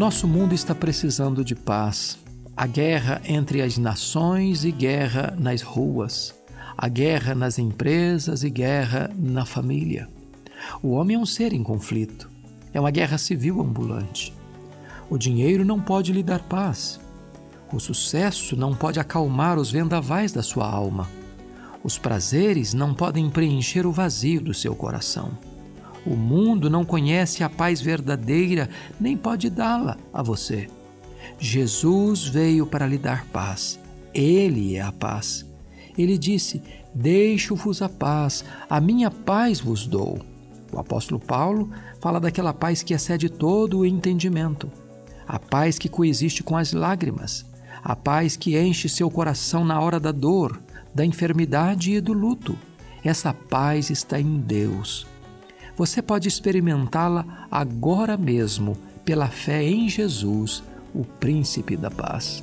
Nosso mundo está precisando de paz. A guerra entre as nações e guerra nas ruas. A guerra nas empresas e guerra na família. O homem é um ser em conflito. É uma guerra civil ambulante. O dinheiro não pode lhe dar paz. O sucesso não pode acalmar os vendavais da sua alma. Os prazeres não podem preencher o vazio do seu coração. O mundo não conhece a paz verdadeira, nem pode dá-la a você. Jesus veio para lhe dar paz. Ele é a paz. Ele disse: Deixo-vos a paz, a minha paz vos dou. O apóstolo Paulo fala daquela paz que excede todo o entendimento, a paz que coexiste com as lágrimas, a paz que enche seu coração na hora da dor, da enfermidade e do luto. Essa paz está em Deus. Você pode experimentá-la agora mesmo pela fé em Jesus, o Príncipe da Paz.